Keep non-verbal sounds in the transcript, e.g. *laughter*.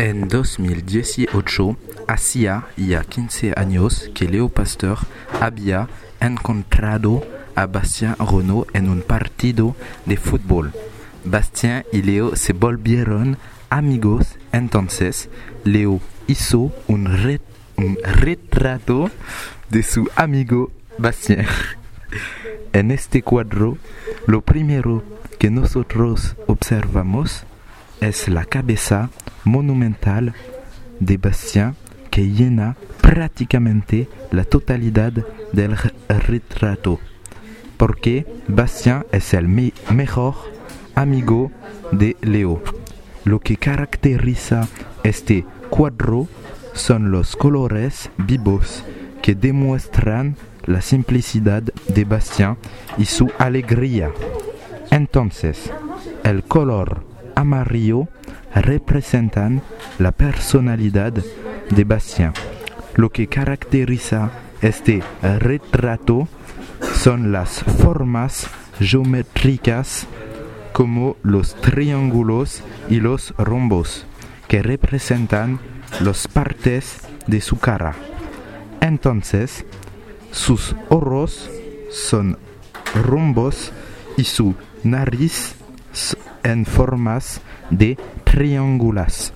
En 2018, hacía ya 15 años que Leo Pasteur había encontrado a Bastien Renault en un partido de fútbol. Bastien y Leo se volvieron amigos, entonces Leo hizo un, un retrato de su amigo Bastien. *laughs* En este cuadro, lo primero que nosotros observamos es la cabeza monumental de Bastien que llena prácticamente la totalidad del re- retrato, porque Bastien es el me- mejor amigo de Leo. Lo que caracteriza este cuadro son los colores vivos que demuestran la simplicidad de Bastien y su alegría. Entonces, el color amarillo representan la personalidad de Bastien. Lo que caracteriza este retrato son las formas geométricas como los triángulos y los rombos que representan las partes de su cara. Entonces, sus ojos son rombos y su nariz en formas de triángulas.